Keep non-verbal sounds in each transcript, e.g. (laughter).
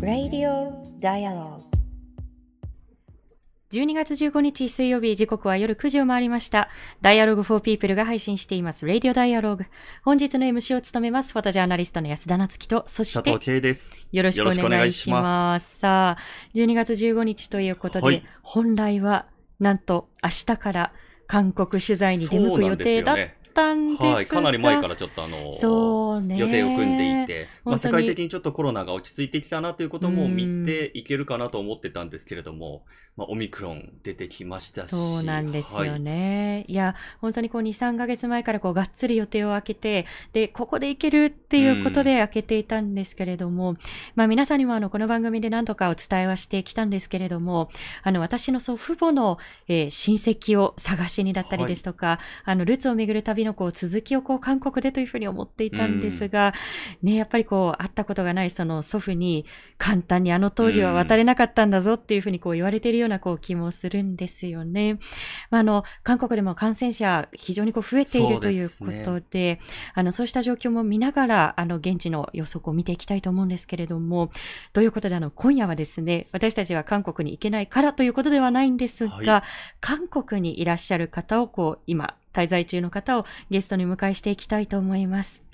Radio Dialogue 12月15日水曜日時刻は夜9時を回りました。Dialogue for People が配信しています Radio Dialogue。本日の MC を務めますフォトジャーナリストの安田なつきと、そして佐藤圭です。よろしくお願いします。さあ、12月15日ということで、はい本来はなんと明日から韓国取材に出向く予定だったんですが、はい、かなり前からちょっとあの、そうね。予定を組んでいて、まあ、世界的にちょっとコロナが落ち着いてきたなということも見ていけるかなと思ってたんですけれども、まあ、オミクロン出てきましたし。そうなんですよはい。ね。い、や、本当にこう2、3ヶ月前からこうがっつり予定を空けて、で、ここで行けるっていうことで開けていたんですけれども、まあ皆さんにもあの、この番組で何とかお伝えはしてきたんですけれども、あの、私の祖父母の、えー親戚を探しにだったりですとか、あの、ルーツを巡る旅のこう続きをこう韓国でというふうに思っていたんですが、ね、やっぱりこう、会ったことがないその祖父に、簡単にあの当時は渡れなかったんだぞっていうふうにこう言われているようなこう気もするんですよね。まあ、あの、韓国でも感染者非常にこう増えているというこそうでで、あの、そうした状況も見ながら、あの、現地の予測を見ていきたいと思うんですけれども、ということで、あの、今夜はですね、私たちは韓国に行けないからということではないんですが、はい。韓国にいらっしゃる方をこう、今、滞在中の方をゲストに迎えしていきたいと思います。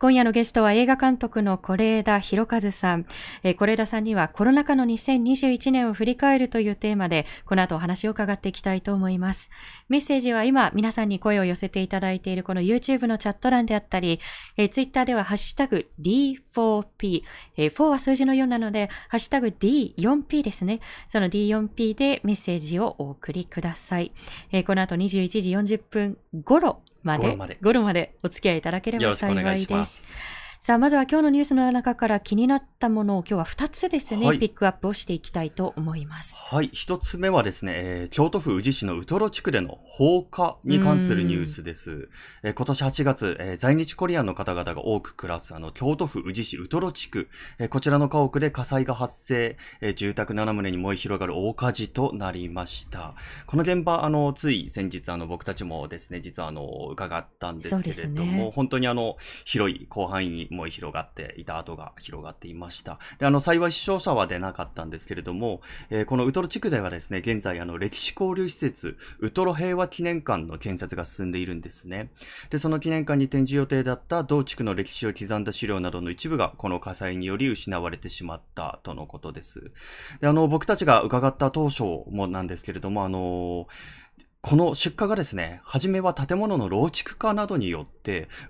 今夜のゲストは映画監督の是枝裕和さん。えー是枝さんにはコロナ禍の2021年を振り返るというテーマで、この後お話を伺っていきたいと思います。メッセージは今皆さんに声を寄せていただいているこの YouTube のチャット欄であったり、えー Twitter ではハッシュタグ D4P、えー4は数字の4なので、ハッシュタグ D4P ですね。その D4P でメッセージをお送りください。えーこの後21時40分頃まで、頃ままでお付き合いいただければ幸いですす。。さあ、まずは今日のニュースの中から気になったものを今日は2つですね、はいピックアップをしていきたいと思います。はい。一つ目はですね、えー京都府宇治市のウトロ地区での放火に関するニュースです。えー今年8月、えー在日コリアンの方々が多く暮らすあの京都府宇治市ウトロ地区、えーこちらの家屋で火災が発生、えー住宅7棟に燃え広がる大火事となりました。この現場、あの、つい先日、あの、僕たちもですね、実はあの、伺ったんですけれども、ね本当にあの、広い広範囲に燃え広がっていた跡が広がっていました。で、あの、幸い死傷者は出なかったんですけれども、えーこのウトロ地区ではですね、現在、あの、歴史交流施設、ウトロ平和記念館の建設が進んでいるんですね。で、その記念館に展示予定だった同地区の歴史を刻んだ資料などの一部が、この火災により失われてしまったとのことです。で、あの、僕たちが伺った当初もなんですけれども、あのこの出火がですね、初めは建物の老築化などによって、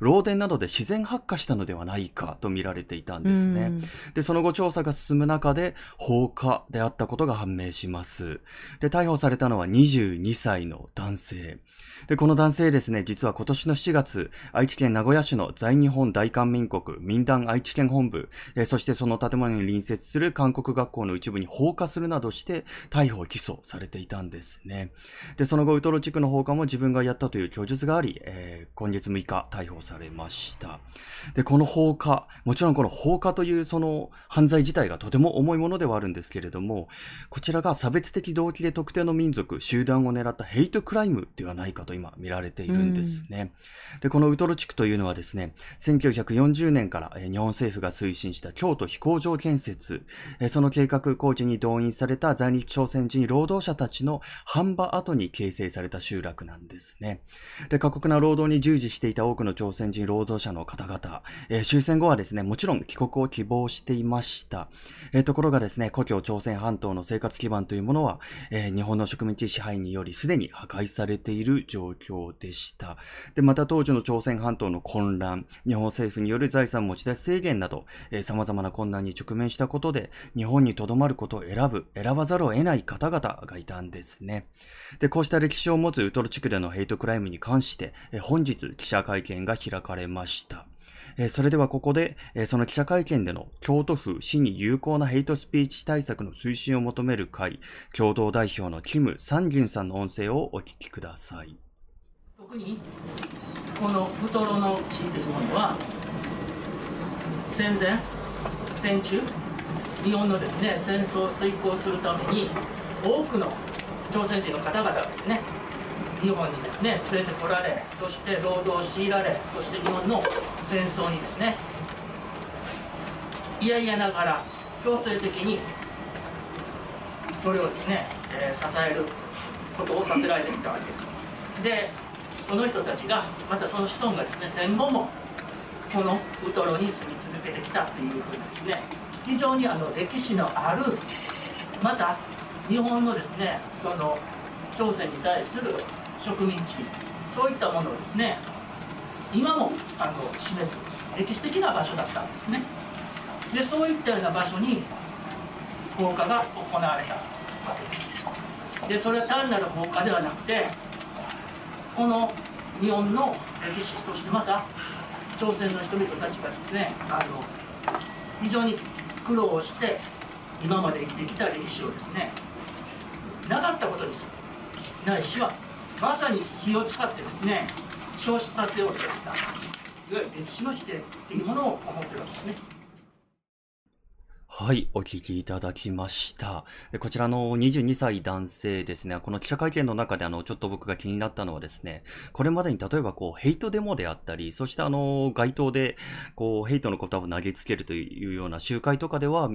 漏電などで自然発火したのではないかと見られていたんですね。で、その後調査が進む中で、放火であったことが判明します。で、逮捕されたのは22歳の男性。で、この男性ですね、実は今年の7月、愛知県名古屋市の在日本大韓民国民団愛知県本部、えーそしてその建物に隣接する韓国学校の一部に放火するなどして、逮捕・起訴されていたんですね。で、その後、ウトロ地区の放火も自分がやったという供述があり、えー今月6日逮捕されました。で、この放火、もちろんこの放火というその犯罪自体がとても重いものではあるんですけれども、こちらが差別的動機で特定の民族、集団を狙ったヘイトクライムではないかと今見られているんですね。で、このウトロ地区というのはですね、1940年からえ日本政府が推進した京都飛行場建設、えその計画工事に動員された在日朝鮮人労働者たちの半場後に形成された集落なんですね。で、過酷な労働に従事していた多くの朝鮮人労働者の方々、えー終戦後はですね、もちろん帰国を希望していました。えーところがですね、故郷朝鮮半島の生活基盤というものは、えー日本の植民地支配によりすでに破壊されている状況でした。で、また当時の朝鮮半島の混乱、日本政府による財産持ち出し制限など、えー様々な困難に直面したことで、日本に留まることを選ぶ、選ばざるを得ない方々がいたんですね。で、こうした歴史を持つウトロ地区でのヘイトクライムに関して、えー本日記者会見が開かれました。えそれではここで、えその記者会見での京都府市に有効なヘイトスピーチ対策の推進を求める会、共同代表のキム・サンギュンさんの音声をお聞きください。特にこのウトロの地というものは戦前戦中日本のですね戦争を遂行するために多くの朝鮮人の方々がですね日本にですね連れてこられそして労働を強いられそして日本の戦争にですねいやいやながら強制的にそれをですね、えー、支えることをさせられてきたわけです。でその人たちがまたその子孫がですね戦後もこのウトロに住み続けてきたっていうふうにですね非常にあの歴史のあるまた日本のですねその朝鮮に対する植民地そういったものをですね今もあの示す歴史的な場所だったんですね。でそういったような場所に放火が行われたわけです。でそれは単なる放火ではなくてこの日本の歴史そしてまた朝鮮の人々たちがですねあの非常に苦労をして今まで生きてきた歴史をですねなかったことにする。ないしはまさに火を使ってですね消失させようとしたいわゆる歴史の否定っていうものを思ってるわけですね。はい、お聞きいただきました。こちらの22歳男性ですね、この記者会見の中であの、ちょっと僕が気になったのはですね、これまでに例えばこう、ヘイトデモであったり、そしてあの、街頭で、こう、ヘイトのことを投げつけるというような集会とかでは、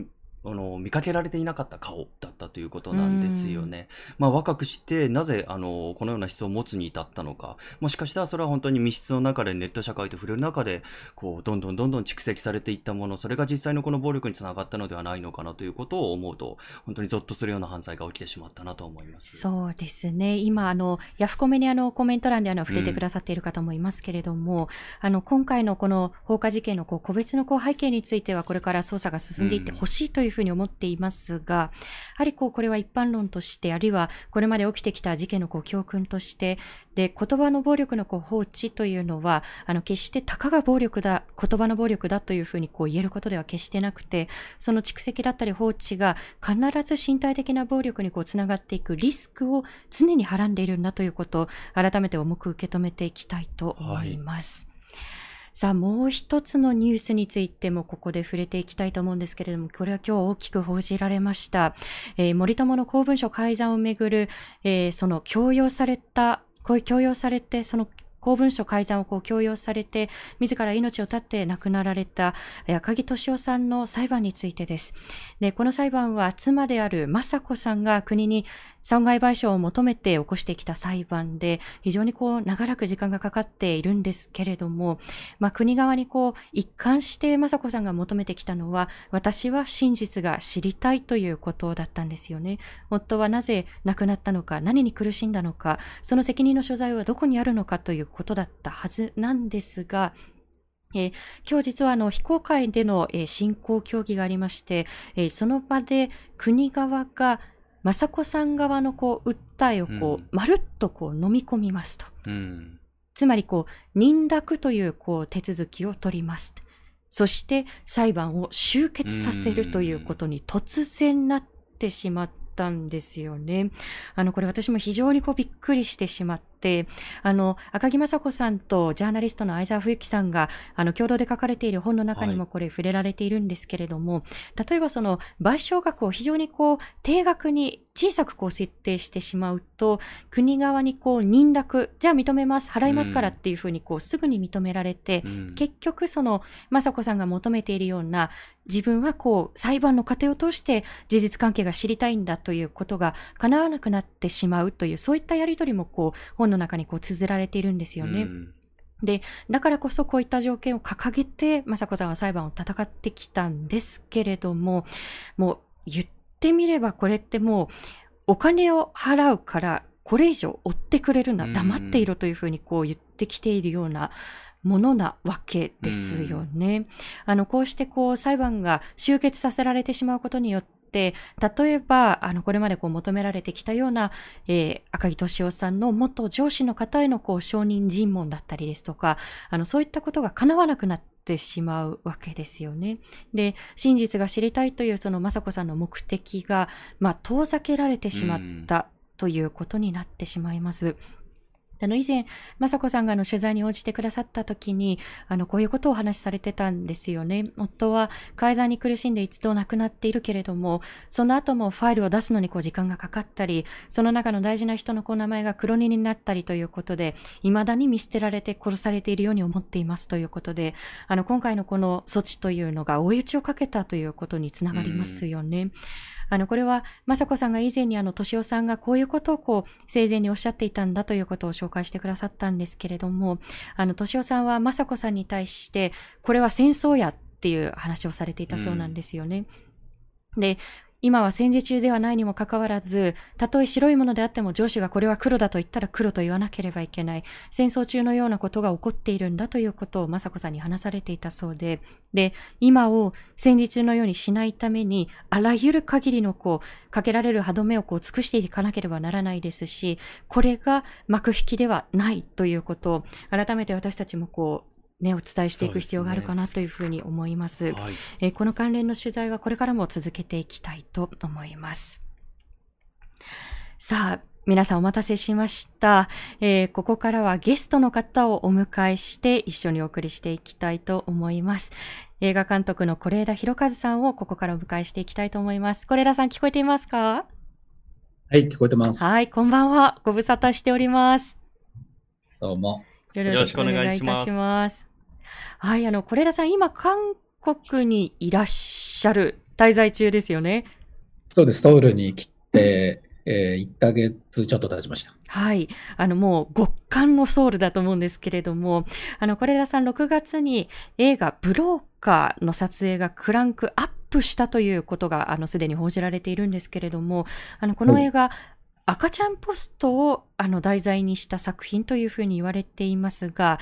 あの、見かけられていなかった顔だったということなんですよね。まあ、若くして、なぜ、あの、このような質を持つに至ったのか。もしかしたらそれは本当に密室の中でネット社会と触れる中で、こう、どんどんどんどん蓄積されていったもの、それが実際のこの暴力につながったのではないのかなということを思うと、本当にゾッとするような犯罪が起きてしまったなと思います。そうですね。今、あの、ヤフコメにあの、コメント欄であの、触れてくださっている方もいますけれども、うん、あの、今回のこの放火事件のこう、個別のこう、背景については、これから捜査が進んでいってほしいというふうに思っています。が、やはりこう、これは一般論として、あるいはこれまで起きてきた事件のこう教訓として、で、言葉の暴力のこう放置というのは、あの、決してたかが暴力だ、言葉の暴力だというふうにこう言えることでは決してなくて、その蓄積だったり放置が必ず身体的な暴力にこうつながっていくリスクを常にはらんでいるんだということを改めて重く受け止めていきたいと思います。はいさあ、もう一つのニュースについてもここで触れていきたいと思うんですけれども、これは今日大きく報じられました。えー、森友の公文書改ざんをめぐる、えー、その強要された、こういう強要されて、その公文書改ざんをこう強要されて、自ら命を絶って亡くなられた赤木俊夫さんの裁判についてです。で、この裁判は妻である雅子さんが国に損害賠償を求めて起こしてきた裁判で、非常にこう長らく時間がかかっているんですけれども、まあ国側にこう一貫して雅子さんが求めてきたのは、私は真実が知りたいということだったんですよね。夫はなぜ亡くなったのか、何に苦しんだのか、その責任の所在はどこにあるのかということだったはずなんですが、えー、今日実はあの非公開での、えー、進行協議がありまして、えー、その場で国側が雅子さん側のこう訴えをこう、うん、まるっとこう飲み込みますと。うん、つまりこう認諾というこう手続きを取ります。そして裁判を終結させるということに突然なってしまったんですよね。あの、これ私も非常にこうびっくりしてしまって、あの、赤木雅子さんとジャーナリストの相沢冬樹さんが、あの、共同で書かれている本の中にもこれ触れられているんですけれども、はい、例えばその賠償額を非常にこう、定額に小さくこう設定してしまうと、国側にこう認諾、じゃあ認めます、払いますからっていうふうにこうすぐに認められて、うん、結局その雅子さんが求めているような自分はこう裁判の過程を通して事実関係が知りたいんだということが叶わなくなってしまうという、そういったやりとりもこう本の中にこう綴られているんですよね。うんで、だからこそこういった条件を掲げて、雅子さんは裁判を戦ってきたんですけれども、もう言ってみればこれってもうお金を払うからこれ以上追ってくれるな、黙っていろというふうにこう言ってきているようなものなわけですよね。あの、こうしてこう裁判が終結させられてしまうことによって、例えば、あの、これまでこう求められてきたような、えー、赤木俊夫さんの元上司の方へのこう承認尋問だったりですとか、あの、そういったことが叶わなくなって、てしまうわけですよね。で、真実が知りたいというその雅子さんの目的が、まあ、遠ざけられてしまったということになってしまいます。あの以前、雅子さんがあの取材に応じてくださった時に、あのこういうことをお話しされてたんですよね。夫は改ざんに苦しんで一度亡くなっているけれども、その後もファイルを出すのにこう時間がかかったり、その中の大事な人のこう名前が黒荷になったりということで、未だに見捨てられて殺されているように思っていますということで、あの今回のこの措置というのが追い打ちをかけたということにつながりますよね。あの、これは、雅子さんが以前にあの、敏夫さんがこういうことをこう、生前におっしゃっていたんだということを紹介してくださったんですけれども、あの、敏夫さんは雅子さんに対して、これは戦争やっていう話をされていたそうなんですよね。うん、で、今は戦時中ではないにもかかわらず、たとえ白いものであっても上司がこれは黒だと言ったら黒と言わなければいけない。戦争中のようなことが起こっているんだということを雅子さんに話されていたそうで、で、今を戦時中のようにしないために、あらゆる限りのこう、かけられる歯止めをこう尽くしていかなければならないですし、これが幕引きではないということを、改めて私たちもこう、ね、お伝えしていく必要があるかなというふうに思います。すねはい、えー、この関連の取材はこれからも続けていきたいと思います。さあ、皆さんお待たせしました、えー、ここからはゲストの方をお迎えして一緒にお送りしていきたいと思います。映画監督の是枝裕和さんをここからお迎えしていきたいと思います。是枝さん聞こえていますか？はい、聞こえてます。はい、こんばんは。ご無沙汰しております。どうも。よろしくお願いいたします。はい、あの、是枝さん、今、韓国にいらっしゃる、滞在中ですよね？そうです、ソウルに来て、えー、1ヶ月ちょっと経ちました。はい。あの、もう極寒のソウルだと思うんですけれども、あの、是枝さん6月に映画ブローカーの撮影がクランクアップしたということが、あの、すでに報じられているんですけれども、あの、この映画、赤ちゃんポストをあの題材にした作品というふうに言われていますが、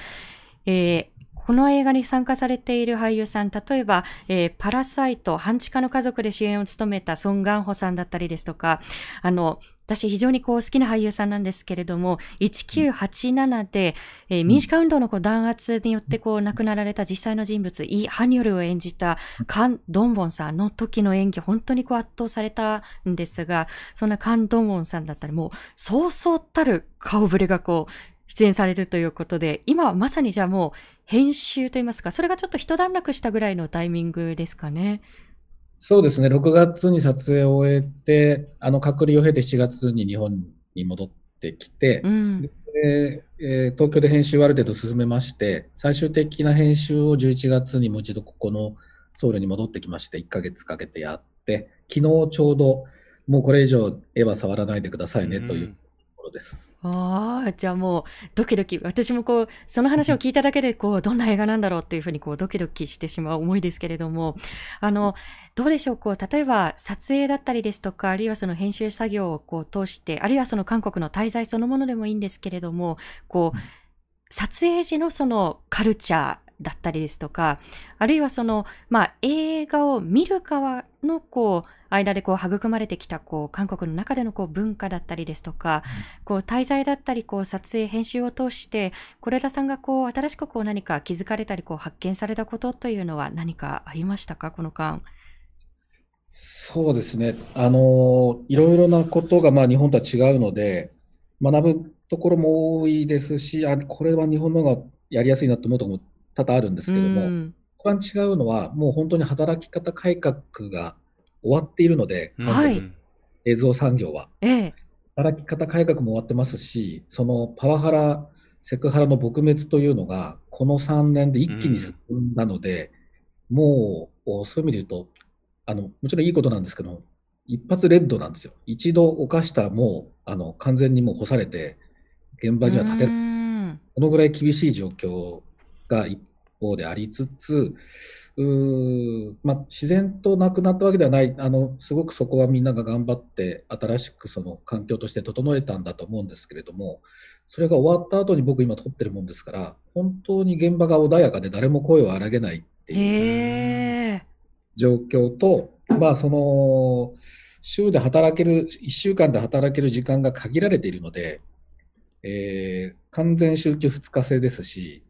えー、この映画に参加されている俳優さん、例えば、えー、パラサイト、半地下の家族で主演を務めたソン・ガンホさんだったりですとか、あの、私非常にこう好きな俳優さんなんですけれども、1987で、えー、民主化運動のこう弾圧によってこう亡くなられた実際の人物、イ・ハニョルを演じたカン・ドンボンさんの時の演技、本当にこう圧倒されたんですが、そんなカン・ドンボンさんだったり、もうそうそうたる顔ぶれがこう、出演されるということで、今はまさにじゃあもう編集といいますか、それがちょっと一段落したぐらいのタイミングですかね。そうですね、6月に撮影を終えて、あの隔離を経て7月に日本に戻ってきて、うん、でえー、東京で編集をある程度進めまして、最終的な編集を11月にもう一度ここのソウルに戻ってきまして、1ヶ月かけてやって、昨日ちょうど、もうこれ以上絵は触らないでくださいねというろです。ああ、じゃあもうドキドキ、私もこう、その話を聞いただけで、こう、どんな映画なんだろうっていうふうにこう、ドキドキしてしまう思いですけれども、あの、どうでしょう、こう、例えば撮影だったりですとか、あるいはその編集作業をこう通して、あるいはその韓国の滞在そのものでもいいんですけれども、こう、撮影時のそのカルチャー、だったりですとか、あるいはその、まあ、映画を見る側の、こう、間でこう育まれてきたこう韓国の中でのこう文化だったりですとか、こう滞在だったりこう撮影編集を通して是枝さんがこう新しくこう何か気づかれたりこう発見されたことというのは何かありましたか？この間。そうですね。あの、いろいろなことがまあ日本とは違うので、学ぶところも多いですし、あ、これは日本の方がやりやすいなと思うところも多々あるんですけども、一番違うのは、もう本当に働き方改革が終わっているので、はい、映像産業は。ええ、働き方改革も終わってますし、そのパワハラ、セクハラの撲滅というのが、この3年で一気に進んだので、うん、もう、そういう意味で言うと、あの、もちろんいいことなんですけど、一発レッドなんですよ。一度犯したらもう、あの、完全にもう干されて、現場には立てる。このぐらい厳しい状況が一方でありつつ、うまあ、自然となくなったわけではない。あの、すごくそこはみんなが頑張って、新しくその環境として整えたんだと思うんですけれども、それが終わった後に僕、今撮ってるもんですから、本当に現場が穏やかで、誰も声を荒げないっていう状況と、まあ、その週で働ける、1週間で働ける時間が限られているので、えー、完全週休2日制ですし、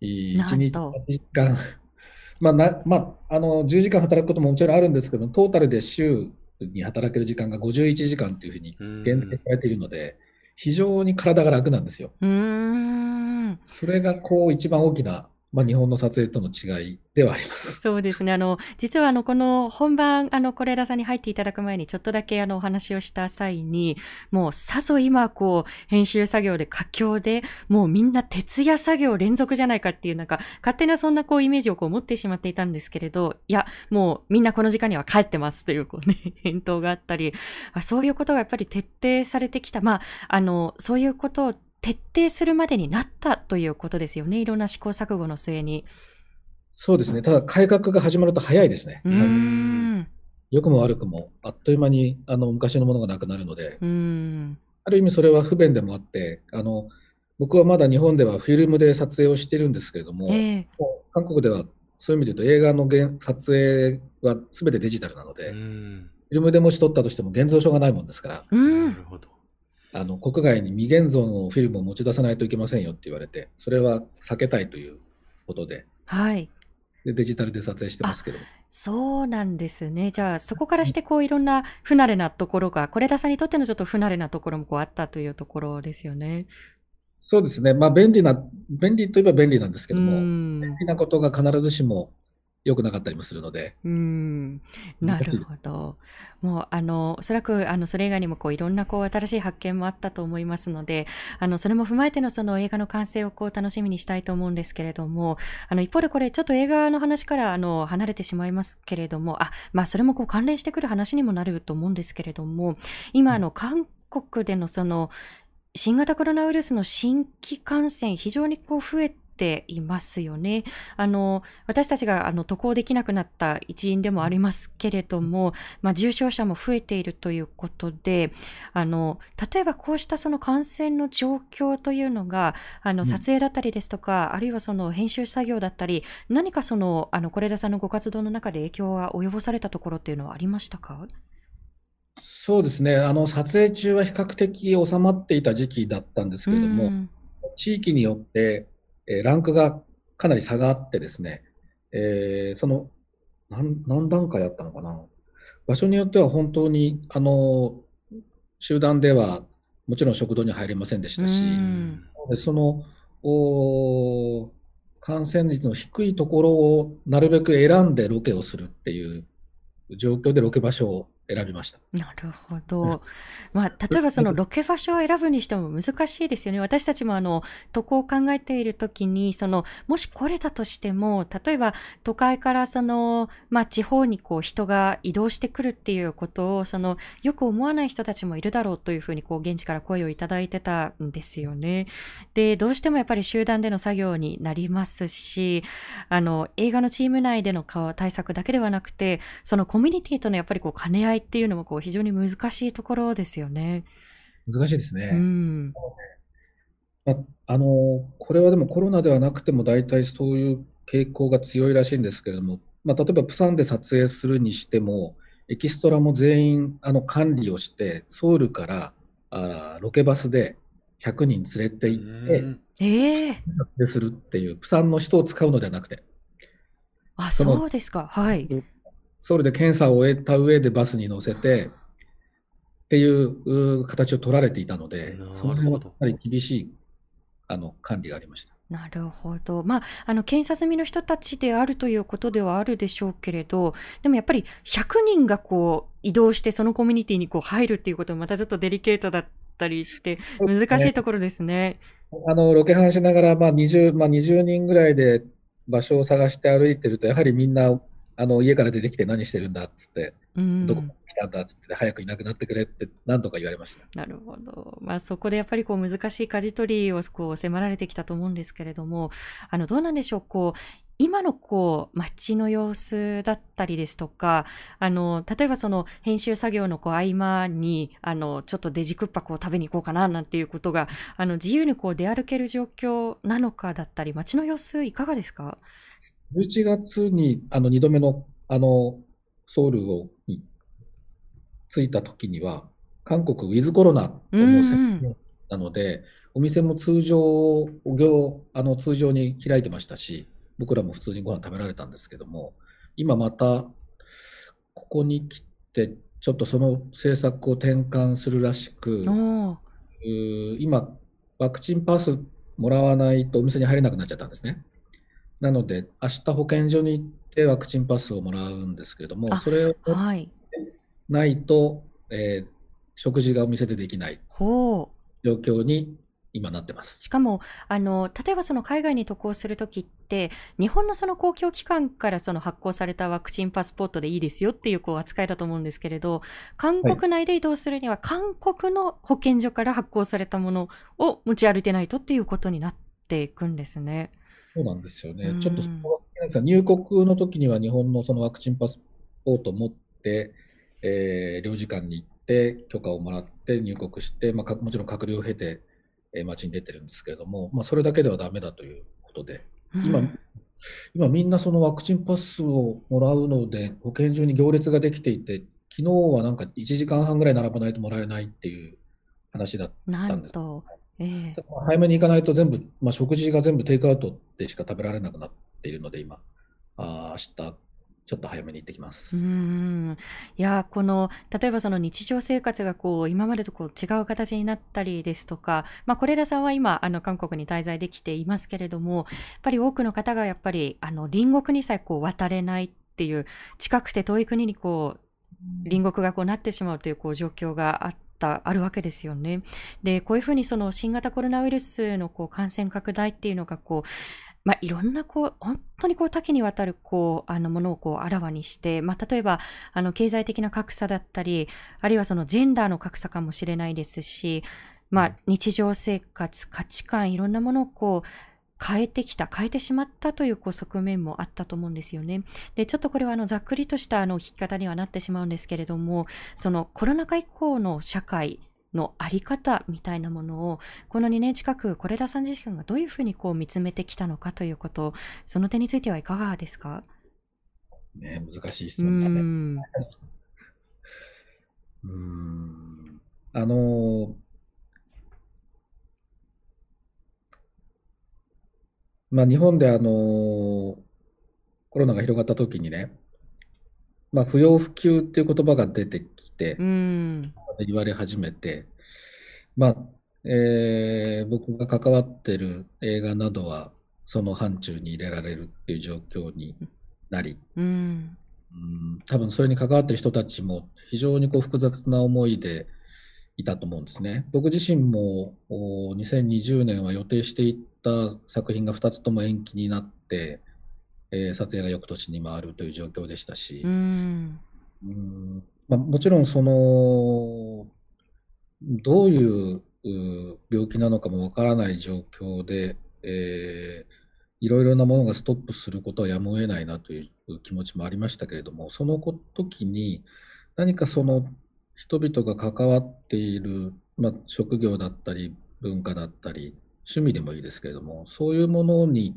1日8時間まあなまあ、あの10時間働くことももちろんあるんですけど、トータルで週に働ける時間が51時間というふうに限定されているので、非常に体が楽なんですよ。うーん。それがこう一番大きな、まあ、日本の撮影との違いではあります。そうですね。あの、実はあの、この本番、あの、是枝さんに入っていただく前に、ちょっとだけあの、お話をした際に、もう、さぞ今、こう、編集作業で佳境で、もうみんな徹夜作業連続じゃないかっていう、なんか、勝手なそんなこう、イメージをこう、持ってしまっていたんですけれど、いや、もう、みんなこの時間には帰ってますという、こうね、(laughs) 返答があったり、そういうことがやっぱり徹底されてきた。まあ、あの、そういうことを徹底するまでになったということですよね。いろんな試行錯誤の末に。そうですね。ただ改革が始まると早いですね。うーん。良くも悪くも、あっという間にあの昔のものがなくなるので、うーん。ある意味それは不便でもあって、あの僕はまだ日本ではフィルムで撮影をしているんですけれども、ええもう韓国ではそういう意味で言うと映画の現撮影は全てデジタルなので、うフん。ィルムでもし撮ったとしても現像書がないもんですから、う。なんるほど。あの国外に未現像のフィルムを持ち出さないといけませんよって言われて、それは避けたいということで、はい。でデジタルで撮影してますけど、そうなんですね。じゃあ、そこからして、こう、いろんな不慣れなところが、是枝さんにとってのちょっと不慣れなところもこうあったというところですよね。そうですね、まあ便利な、便利といえば便利なんですけどうも、ん。便利なことが必ずしも良くなかったりもするので、うん。なるほど。もう、あの、おそらく、あの、それ以外にも、こう、いろんな、こう、新しい発見もあったと思いますので、あの、それも踏まえての、その映画の完成を、こう、楽しみにしたいと思うんですけれども、あの、一方でこれ、ちょっと映画の話から、あの、離れてしまいますけれども、あ、まあ、それも、こう、関連してくる話にもなると思うんですけれども、今、あの、韓国での、その、新型コロナウイルスの新規感染、非常にこう増えていますよね。あの、私たちがあの渡航できなくなった一因でもありますけれども、まあ、重症者も増えているということで、あの、例えばこうしたその感染の状況というのが、あの、うん。撮影だったりですとか、あるいはその編集作業だったり、何かその、あの、是枝さんのご活動の中で影響が及ぼされたところっていうのはありましたか？そうですね、あの撮影中は比較的収まっていた時期だったんですけれども、うん。地域によって、えーランクがかなり差があってですね、えーその何何段階あったのかな、場所によっては本当にあの集団ではもちろん食堂に入れませんでしたし、うそのおー感染率の低いところをなるべく選んでロケをするっていう状況でロケ場所を選びました。なるほど。(laughs) まあ、例えばそのロケ場所を選ぶにしても難しいですよね。私たちもあの、渡航を考えているときに、その、もし来れたとしても、例えば都会からその、まあ、地方にこう人が移動してくるっていうことを、その、よく思わない人たちもいるだろうというふうに、こう、現地から声をいただいてたんですよね。で、どうしてもやっぱり集団での作業になりますし、あの、映画のチーム内での顔対策だけではなくて、そのコミュニティとのやっぱりこう兼ね合いっていうのもこう非常に難しいところですよね。難しいですね。うん。まあ、あのこれはでもコロナではなくても大体そういう傾向が強いらしいんですけれども、まあ、例えばプサンで撮影するにしてもエキストラも全員あの管理をしてソウルからあロケバスで100人連れて行ってうんええ撮影するっていうプサンの人を使うのではなくてあ、そうですか。はい。ソウルで検査を終えた上でバスに乗せてっていうう形を取られていたのでその辺はかなり厳しいあの管理がありました。なるほど。まあ、あの、検査済みの人たちであるということではあるでしょうけれど、でもやっぱり100人がこう、移動してそのコミュニティにこう入るっていうこともまたちょっとデリケートだったりして、難しいところですね。あのロケハンしながら、まあ 20, まあ、20人ぐらいで場所を探して歩いてると、やはりみんなあの家から出てきて何してるんだっつって、うん。どこ来たんだっつって、早くいなくなってくれって何度か言われました。なるほど。まあそこでやっぱりこう難しい舵取りをこう迫られてきたと思うんですけれども、あのどうなんでしょう、こう、今のこう街の様子だったりですとか、あの、例えばその編集作業のこう合間に、あの、ちょっとデジクッパこう食べに行こうかななんていうことが、あの、自由にこう出歩ける状況なのかだったり、街の様子いかがですか？11月にあの2度目のあのソウルをに着いた時には、韓国ウィズコロナと宣言なので、お店も通常、業あの通常に開いてましたし、僕らも普通にご飯食べられたんですけども、今またここに来て、ちょっとその政策を転換するらしく、今、ワクチンパスもらわないとお店に入れなくなっちゃったんですね。なので、明日保健所に行ってワクチンパスをもらうんですけれども、あそれをはい。ないと、えー食事がお店でできない。状況に今なってますし。かも、あの、例えばその海外に渡航するときって、日本のその公共機関からその発行されたワクチンパスポートでいいですよっていうこう扱いだと思うんですけれど、韓国内で移動するには韓国の保健所から発行されたものを持ち歩いてないとっていうことになっていくんですね。そうなんですよね。うん。ちょっとそ入国の時には日本のそのワクチンパスポートを持って、えー領事館に行って許可をもらって入国して、まあ、かもちろん隔離を経て、えー街に出てるんですけれども、まあ、それだけではダメだということで、今うん。今みんなそのワクチンパスをもらうので保健所に行列ができていて、昨日はなんか1時間半ぐらい並ばないともらえないっていう話だったなんですと、ええ。だから早めに行かないと全部、まあ、食事が全部テイクアウトでしか食べられなくなっているので、今、あー明日、ちょっと早めに行ってきます。うーん。いやこの例えばその日常生活がこう今までとこう違う形になったりですとか、まあ、是枝さんは今あの韓国に滞在できていますけれどもやっぱり多くの方がやっぱりあの隣国にさえこう渡れないっていう近くて遠い国にこう隣国がこうなってしまうというこう状況があったあるわけですよね。でこういうふうにその新型コロナウイルスのこう感染拡大っていうのがこうまあ、いろんなこう本当にこう多岐にわたるこうあのものをこうあらわにして、まあ、例えばあの経済的な格差だったりあるいはそのジェンダーの格差かもしれないですし、まあ、日常生活価値観いろんなものをこう変えてきた変えてしまったというこう側面もあったと思うんですよね。でちょっとこれはあのざっくりとしたあの聞き方にはなってしまうんですけれどもそのコロナ禍以降の社会のあり方みたいなものをこの2年近く是枝さん自身がどういうふうにこう見つめてきたのかということその点についてはいかがですか？ね、難しい質う問ですね。ん (laughs) うーんあのまあ、日本であのーコロナが広がった時にね、まあ、不要不急っていう言葉が出てきて、うん。言われ始めて、まあ、えー僕が関わってる映画などは、その範疇に入れられるっていう状況になり、うん。うん、多分それに関わってる人たちも非常にこう複雑な思いでいたと思うんですね。僕自身もお2020年は予定していた作品が2つとも延期になって、えー撮影が翌年に回るという状況でしたし、うん。うん。まあ、もちろんそのどういうう病気なのかもわからない状況で、えーいろいろなものがストップすることはやむを得ないなという気持ちもありましたけれども、その時に何かその人々が関わっている、まあ、職業だったり文化だったり趣味でもいいですけれども、そういうものに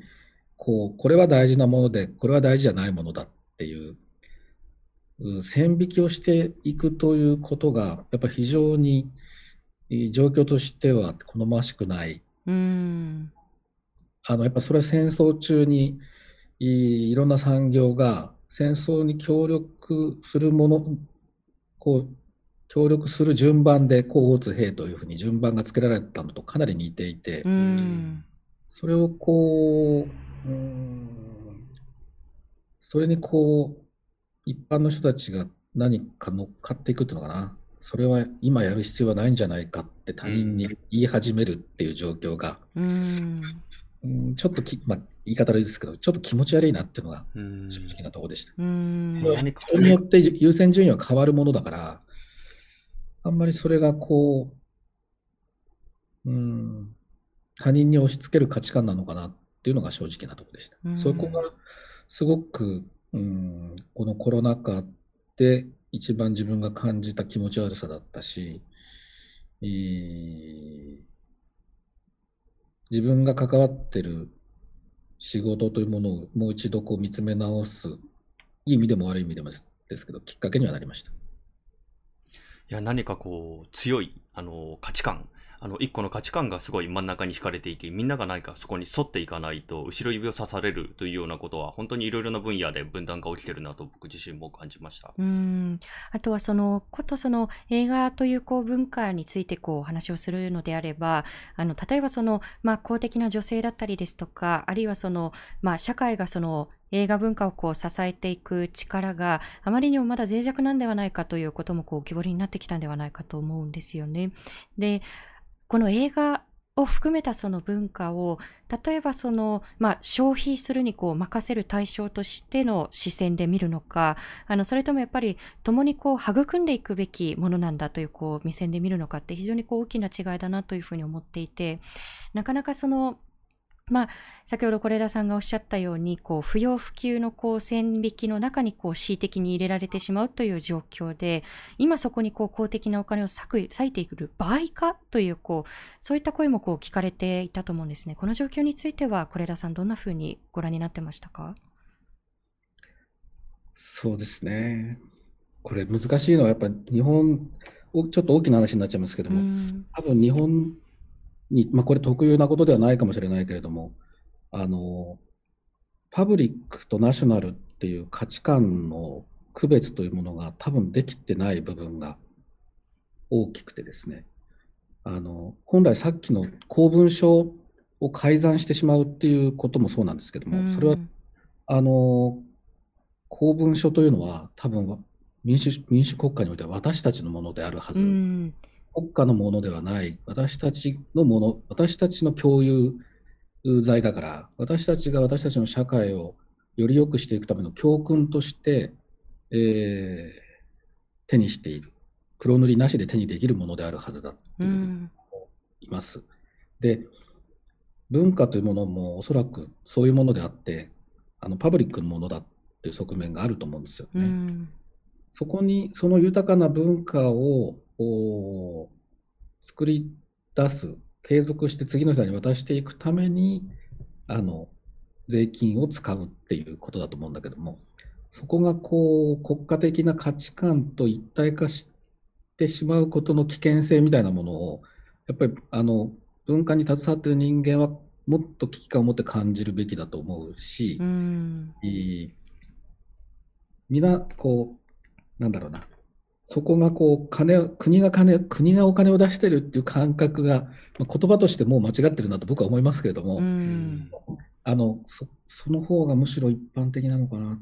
こうこれは大事なものでこれは大事じゃないものだっていううん線引きをしていくということが、やっぱり非常にえー状況としては好ましくない。うんあのやっぱそれは戦争中にいいろんな産業が戦争に協力するもの、こう協力する順番で甲乙兵というふうに順番がつけられたのとかなり似ていて、うんそれをこう、うーん、それにこう、一般の人たちが何か乗っかっていくっていうのかな。それは今やる必要はないんじゃないかって他人に言い始めるっていう状況が、うんうん、ちょっとき、まあ、言い方悪いですけど、ちょっと気持ち悪いなっていうのがうん正直なところでした。人によって優先順位は変わるものだから、あんまりそれがこう、うん、他人に押し付ける価値観なのかなっていうのが正直なところでした。うんそこがすごく、うん、このコロナ禍で一番自分が感じた気持ち悪さだったし、えー自分が関わってる仕事というものをもう一度こう見つめ直す、いい意味でも悪い意味でもですですけど、きっかけにはなりました。いや、何かこう、強い、あの、価値観、あの、一個の価値観がすごい真ん中に惹かれていて、みんなが何かそこに沿っていかないと、後ろ指を刺されるというようなことは、本当にいろいろな分野で分断が起きてるなと僕自身も感じました。うんあとはそのことその映画というこう文化についてこうお話をするのであればあの例えばその、まあ、公的な女性だったりですとかあるいはその、まあ、社会がその映画文化をこう支えていく力があまりにもまだ脆弱なんではないかということもこう浮き彫りになってきたんではないかと思うんですよね。でこの映画を含めたその文化を、例えばその、まあ、消費するにこう任せる対象としての視線で見るのか、あの、それともやっぱり共にこう育んでいくべきものなんだというこう目線で見るのかって非常にこう大きな違いだなというふうに思っていて、なかなかその、まあ、先ほど是枝さんがおっしゃったように、こう、不要不急のこう、線引きの中にこう、恣意的に入れられてしまうという状況で、今そこにこう、公的なお金を割いていく場合かという、こう、そういった声もこう、聞かれていたと思うんですね。この状況については、是枝さん、どんなふうにご覧になってましたか？そうですね。これ難しいのはやっぱ日本、ちょっと大きな話になっちゃいますけども、多分日本に、まあ、これ特有なことではないかもしれないけれども、あの、パブリックとナショナルっていう価値観の区別というものが多分できてない部分が大きくてですね、あの、本来さっきの公文書を改ざんしてしまうっていうこともそうなんですけども、それは、あの、公文書というのは多分民主民主国家においては私たちのものであるはず。国家のものではない、私たちのもの、私たちの共有財だから、私たちが私たちの社会をより良くしていくための教訓として、えー、手にしている。黒塗りなしで手にできるものであるはずだといういます。で、文化というものもおそらくそういうものであって、あのパブリックのものだっていう側面があると思うんですよね。そこにその豊かな文化をを作り出す、継続して次の世代に渡していくために、あの、税金を使うっていうことだと思うんだけども、そこがこう、国家的な価値観と一体化してしまうことの危険性みたいなものを、やっぱり、あの、文化に携わっている人間はもっと危機感を持って感じるべきだと思うし、うん、みんな、こう、なんだろうな、そこがこう金国が金国がお金を出してるっていう感覚が、まあ、言葉としてもう間違ってるなと僕は思いますけれども、あのそその方がむしろ一般的なのかな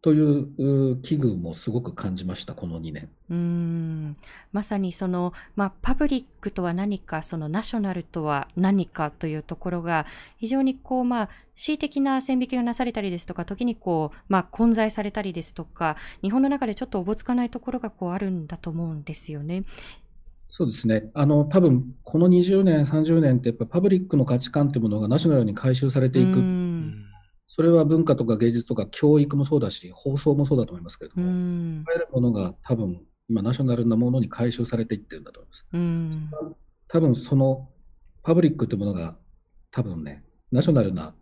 という危惧もすごく感じました、この2年。うんまさにその、まあ、パブリックとは何か、そのナショナルとは何かというところが、非常にこう、まあ、恣意的な線引きがなされたりですとか、時にこう、まあ、混在されたりですとか、日本の中でちょっとおぼつかないところがこうあるんだと思うんですよね。そうですね。あの、多分、この20年、30年って、パブリックの価値観というものがナショナルに回収されていく。それは文化とか芸術とか教育もそうだし、放送もそうだと思いますけれども、いわゆるものが多分、今、ナショナルなものに回収されていってるんだと思います。うん多分、そのパブリックというものが、多分ね、ナショナルな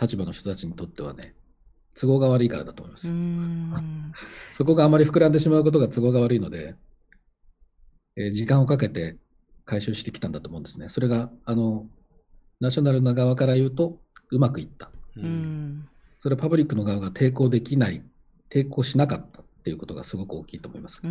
立場の人たちにとってはね、都合が悪いからだと思います。(laughs) そこがあまり膨らんでしまうことが都合が悪いので、えー、時間をかけて回収してきたんだと思うんですね。それが、あの、ナショナルな側から言うと、うまくいった。うん、それはパブリックの側が抵抗できない、抵抗しなかった。ていうことがすごく大きいと思います。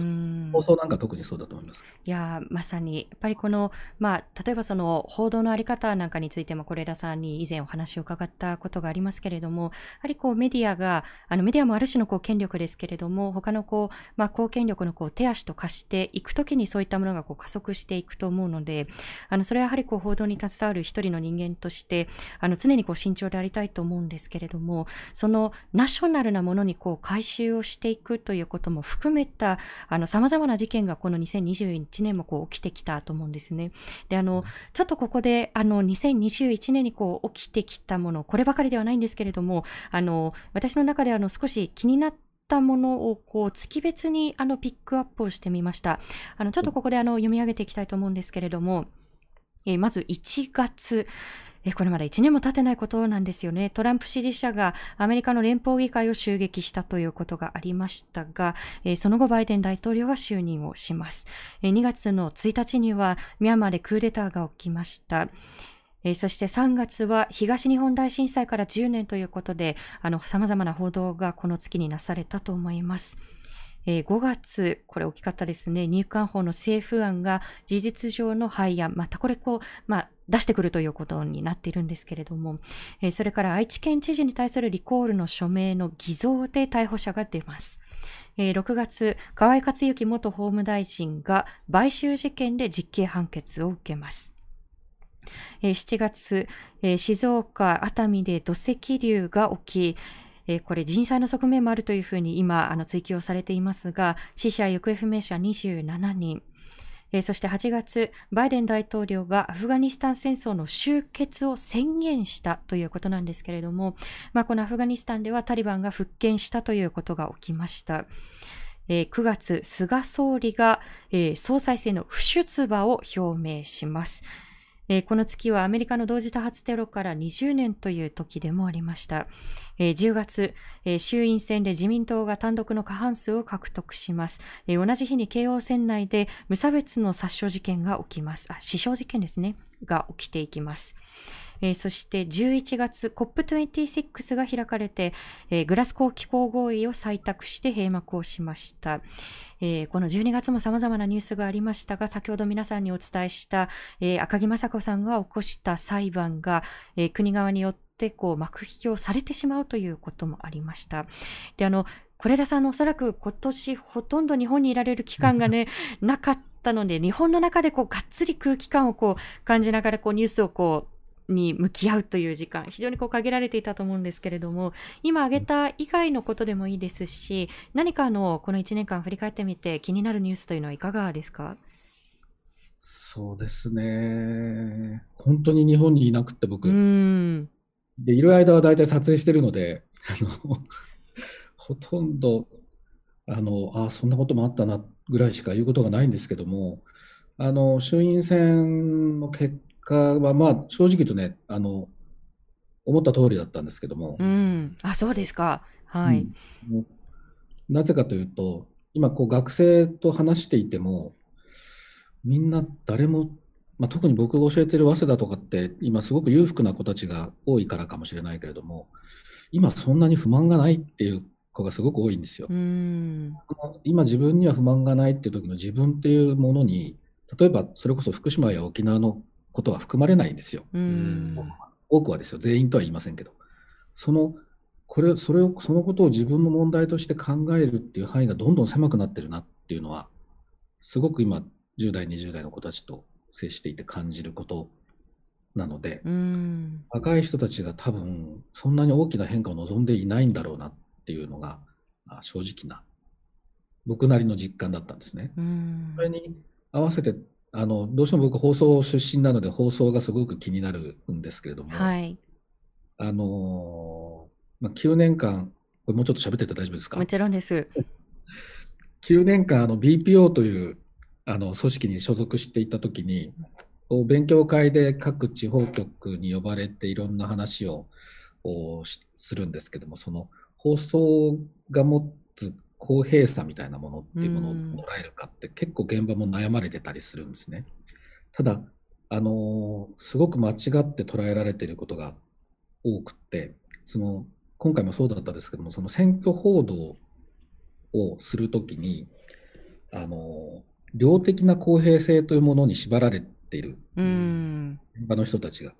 放送なんか特にそうだと思います。いやまさにやっぱりこのまあ例えばその報道のあり方なんかについても是枝さんに以前お話を伺ったことがありますけれども、やはりこうメディアがあのメディアもある種のこう権力ですけれども、他のこうまあ公権力のこう手足と化していくときにそういったものがこう加速していくと思うので、あのそれはやはりこう報道に携わる一人の人間としてあの常にこう慎重でありたいと思うんですけれども、そのナショナルなものにこう回収をしていくといういうことも含めた、あの、様々な事件がこの2021年もこう起きてきたと思うんですね。で、あの、ちょっとここで、あの、2021年にこう起きてきたもの、こればかりではないんですけれども、あの、私の中であの、少し気になったものをこう月別にあのピックアップをしてみました。あのちょっとここであの読み上げていきたいと思うんですけれども、えー、まず1月、えこれまだ1年も経ってないことなんですよね。トランプ支持者がアメリカの連邦議会を襲撃したということがありましたが、えその後バイデン大統領が就任をします。え2月の1日にはミャンマーでクーデターが起きました。えー、そして3月は東日本大震災から10年ということで、あの、様々な報道がこの月になされたと思います。えー、5月、これ大きかったですね、入管法の政府案が事実上の廃案、またこれこう、まあ、出してくるということになっているんですけれども、えー、それから愛知県知事に対するリコールの署名の偽造で逮捕者が出ます。えー、6月、河合克行元法務大臣が買収事件で実刑判決を受けます。えー、7月、静岡、熱海で土石流が起き、えこれ人災の側面もあるというふうに今、あの、追及をされていますが、死者、行方不明者27人、えそして8月、バイデン大統領がアフガニスタン戦争の終結を宣言したということなんですけれども、まあ、このアフガニスタンではタリバンが復権したということが起きました。え9月、菅総理が、総裁選の不出馬を表明します。えー、この月はアメリカの同時多発テロから20年という時でもありました。えー、10月、えー、衆院選で自民党が単独の過半数を獲得します。え同じ日に京王線内で無差別の殺傷事件が起きます。あ、死傷事件ですね。が起きていきます。えー、そして11月 COP26 が開かれて、えー、グラスコー気候合意を採択して閉幕をしました。えー、この12月も様々なニュースがありましたが、先ほど皆さんにお伝えした、えー、赤木雅子さんが起こした裁判が、えー、国側によってこう幕引きをされてしまうということもありました。で、あの、是枝さんのおそらく今年ほとんど日本にいられる期間がね、(laughs) なかったので、日本の中でこうがっつり空気感をこう感じながらこうニュースをこうに向き合うという時間、非常にこう限られていたと思うんですけれども、今挙げた以外のことでもいいですし、何かのこの1年間振り返ってみて気になるニュースというのはいかがですか？そうですね。本当に日本にいなくて僕。うん。で、いる間は大体撮影してるので、あの、ほとんど、あの、あそんなこともあったなぐらいしか言うことがないんですけども、あの、衆院選の結果は、まあ、正直言うとね、あの、思った通りだったんですけども。うん。あ、そうですか。はい。うん、なぜかというと、今、こう、学生と話していても、みんな誰も、まあ、特に僕が教えてる早稲田とかって、今すごく裕福な子たちが多いからかもしれないけれども、今そんなに不満がないっていう子がすごく多いんですよ。今自分には不満がないっていう時の自分っていうものに、例えばそれこそ福島や沖縄のことは含まれないんですよ。多くはですよ。全員とは言いませんけど。その、これ、それを、そのことを自分の問題として考えるっていう範囲がどんどん狭くなってるなっていうのは、すごく今、10代、20代の子たちと接していて感じることなので、若い人たちが多分、そんなに大きな変化を望んでいないんだろうなっていうのが、まあ、正直な、僕なりの実感だったんですね。それに合わせてあのどうしても僕放送出身なので放送がすごく気になるんですけれども、はい、あのまあ、9年間これもうちょっと喋ってて大丈夫ですか？もちろんです。(laughs) 9年間あの BPO というあの組織に所属していた時に勉強会で各地方局に呼ばれていろんな話をするんですけどもその放送が持つ公平さみたいなものっていうものを捉えるかって結構現場も悩まれてたりするんですね。ただ、あのすごく間違って捉えられていることが多くて、その今回もそうだったんですけども、その選挙報道をするときに、あの量的な公平性というものに縛られている、現場の人たちが。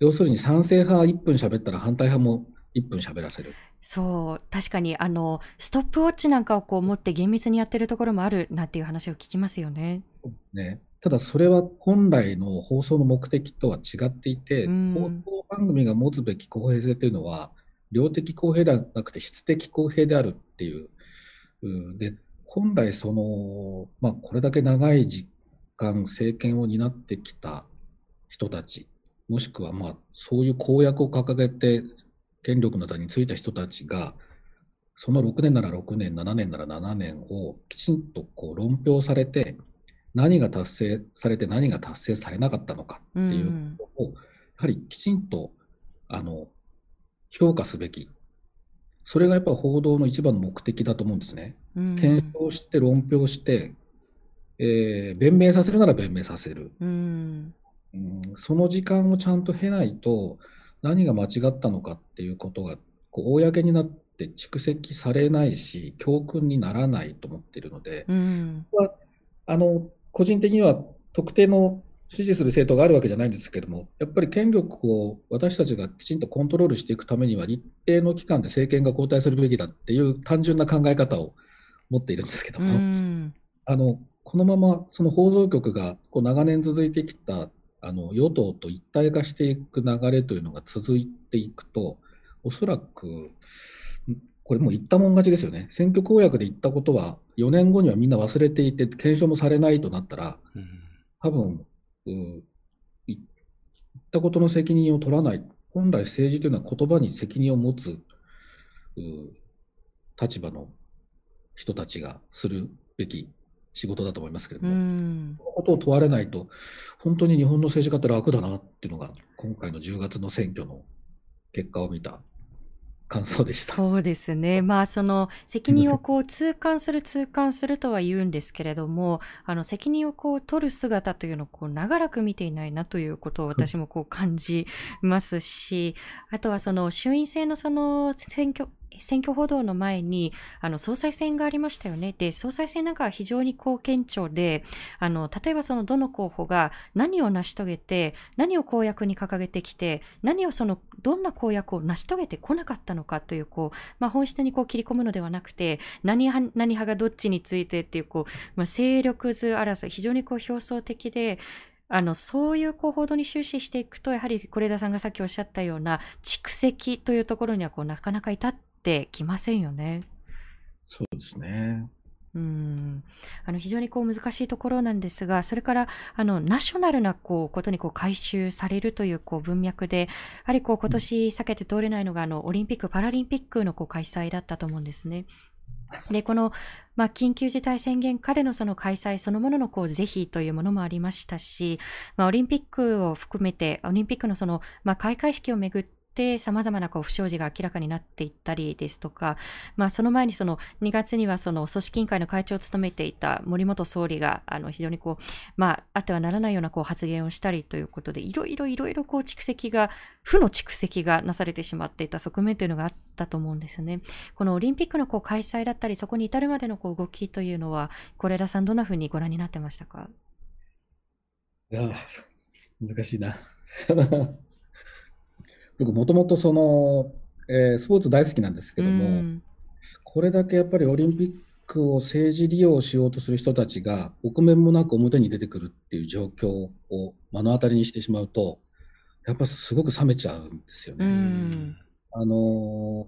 要するに賛成派1分喋ったら反対派も1分喋らせる。そう、確かに、あの、ストップウォッチなんかをこう持って厳密にやってるところもあるなっていう話を聞きますよね。そうですね。ただそれは本来の放送の目的とは違っていて、うん、放送番組が持つべき公平性というのは、量的公平ではなくて質的公平であるっていう。で、本来その、まあ、これだけ長い時間政権を担ってきた人たち、もしくはまあそういう公約を掲げて権力の座についた人たちが、その6年なら6年、7年なら7年をきちんとこう論評されて、何が達成されて何が達成されなかったのかっていうことを、はりきちんとあの評価すべき、それがやっぱり報道の一番の目的だと思うんですね。うん。検証して、論評して、えー弁明させるなら弁明させる。うん。うん。その時間をちゃんと経ないと、何が間違ったのかっていうことが、こう公になって蓄積されないし、教訓にならないと思っているので、うん。あの個人的には特定の支持する政党があるわけじゃないんですけども、やっぱり権力を私たちがきちんとコントロールしていくためには、一定の期間で政権が交代するべきだっていう単純な考え方を持っているんですけどうも、ん。あのこのままその放送局がこう長年続いてきたあの与党と一体化していく流れというのが続いていくと、おそらく、んこれもう言ったもん勝ちですよね、選挙公約で言ったことは、4年後にはみんな忘れていて、検証もされないとなったら、うん。多分うい言ったことの責任を取らない、本来政治というのは言葉に責任を持つう立場の人たちがするべき仕事だと思いますけれうども、んそのことを問われないと、本当に日本の政治家って楽だなっていうのが、今回の10月の選挙の結果を見た感想でした。そうですね。まあ、その責任をこう痛感する痛感するとは言うんですけれども、あの責任をこう取る姿というのをこう長らく見ていないなということを私もこう感じますし、あとはその衆院選のその選挙、選挙報道の前に、あの、総裁選がありましたよね。で、総裁選なんかは非常にこう顕著で、あの、例えばそのどの候補が何を成し遂げて、何を公約に掲げてきて、何をその、どんな公約を成し遂げてこなかったのかという、こう、まあ、本質にこう切り込むのではなくて、何派、何派がどっちについてっていう、こう、まあ、勢力図争い、非常にこう表層的で、あの、そういうこう報道に終始していくと、やはり是枝さんがさっきおっしゃったような蓄積というところにはこうなかなか至ってきませんよね。そうですね。うんあの非常にこう難しいところなんですが、それからあのナショナルなこうことにこう回収されるというこう文脈で、やはりこう今年避けて通れないのがあのオリンピック・パラリンピックのこう開催だったと思うんですね。で、この、まあ、緊急事態宣言下でのその開催そのもののこう是非というものもありましたし、まあ、オリンピックを含めて、オリンピックのその、まあ、開会式をめぐって、様々なこう不祥事が明らかになっていったりですとか、まあ、その前にその2月にはその組織委員会の会長を務めていた森元総理があの非常にこう、まあ、あってはならないようなこう発言をしたりということで、いろいろいろいろこう蓄積が、負の蓄積がなされてしまっていた側面というのがあったと思うんですね。このオリンピックのこう開催だったり、そこに至るまでのこう動きというのは、是枝さん、どんなふうにご覧になってましたか？いや、難しいな。(laughs) 僕、もともとその、えースポーツ大好きなんですけども、うんこれだけやっぱりオリンピックを政治利用しようとする人たちが、臆面もなく表に出てくるっていう状況を目の当たりにしてしまうと、やっぱすごく冷めちゃうんですようね。んあの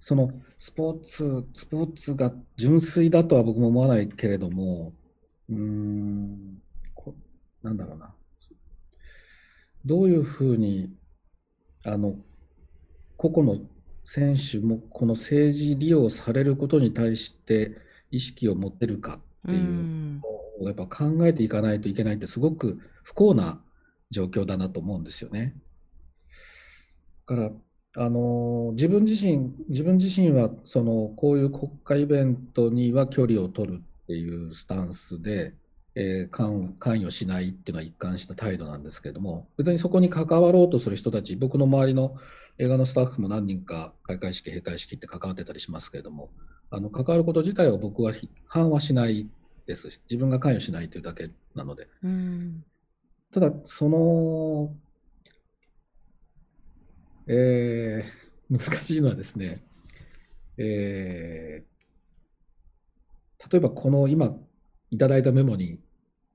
そのスポーツ、スポーツが純粋だとは僕も思わないけれども、うーん、こなんだろうな。どういうふうに、あの、個々の選手もこの政治利用されることに対して意識を持ってるかってういう。んをやっぱ考えていかないといけないってすごく不幸な状況だなと思うんですよね。だから、あの自分自身、自分自身はそのこういう国家イベントには距離を取るっていうスタンスで、えー関関与しないっていうのは一貫した態度なんですけれども、別にそこに関わろうとする人たち、僕の周りの映画のスタッフも何人か開会式、閉会式って関わってたりしますけれども、あの関わること自体は僕は批判はしないですし、自分が関与しないというだけなので、うん。ただ、その、えー難しいのはですね、えー例えばこの今いただいたメモに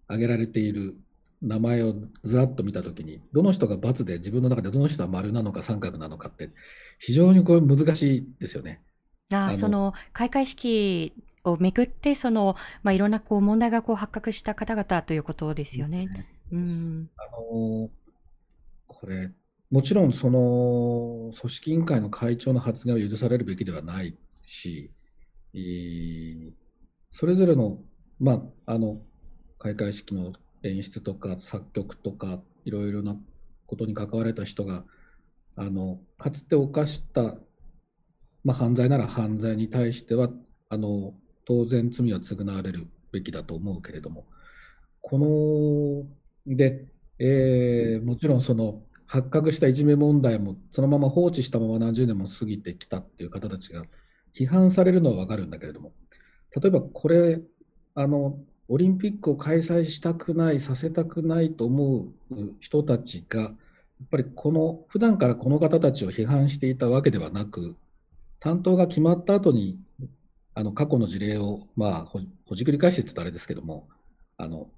挙げられている名前をずらっと見たときに、どの人が×で自分の中でどの人は丸なのか三角なのかって、非常にこれ難しいですよね。ああのその開会式をめぐって、その、まあ、いろんなこう問題がこう発覚した方々ということですよね。うん。あのこれ、もちろんその組織委員会の会長の発言は許されるべきではないし、いそれぞれの、まあ、あの開会式の演出とか作曲とかいろいろなことに関われた人があのかつて犯した、まあ、犯罪なら犯罪に対してはあの当然罪は償われるべきだと思うけれどもこので、えー、もちろんその発覚したいじめ問題もそのまま放置したまま何十年も過ぎてきたっていう方たちが批判されるのは分かるんだけれども例えばこれあのオリンピックを開催したくないさせたくないと思う人たちがやっぱりこの普段からこの方たちを批判していたわけではなく担当が決まった後にあの過去の事例を、まあ、ほじくり返してって言ったらあれですけどもあの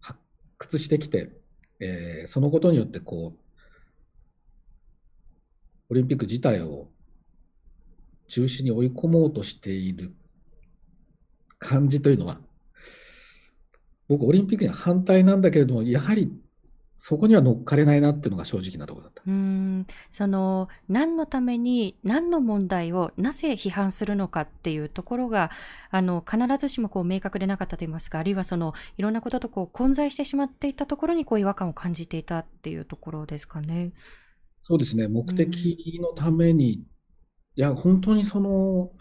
発掘してきて、えー、そのことによってこうオリンピック自体を中止に追い込もうとしている感じというのは、僕、オリンピックには反対なんだけれども、やはりそこには乗っかれないなっていうのが正直なところだった。うんその何のために何の問題をなぜ批判するのかっていうところがあの必ずしもこう明確でなかったといいますかあるいはそのいろんなこととこう混在してしまっていたところにこう違和感を感じていたっていうところですかね。そうですね、目的のために、いや、本当にその、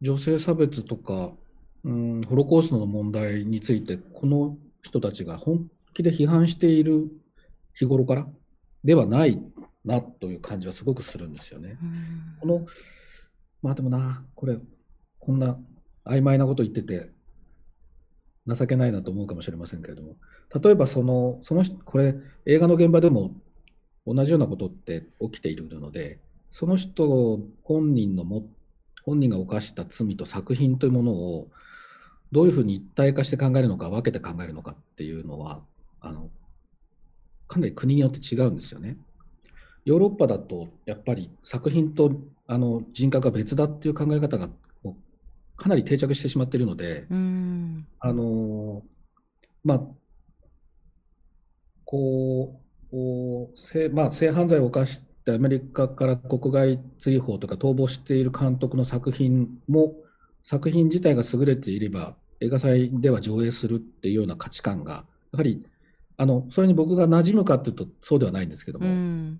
女性差別とか、うん、ホロコーストの問題について、この人たちが本気で批判している日頃からではないなという感じはすごくするんですよね。このまあでもな、これ、こんな曖昧なこと言ってて、情けないなと思うかもしれませんけれども、例えばその、そのこれ、映画の現場でも同じようなことって起きているので、その人本人のも、本人が犯した罪と作品というものを、どういうふうに一体化して考えるのか、分けて考えるのかっていうのは、あのかなり国によって違うんですよね。ヨーロッパだと、やっぱり作品とあの人格が別だっていう考え方がかなり定着してしまっているので、あのまあ、こう、性まあ、性犯罪を犯してアメリカから国外追放とか逃亡している監督の作品も、作品自体が優れていれば、映画祭では上映するっていうような価値観が、やはりあのそれに僕が馴染むかというとそうではないんですけども、ヨー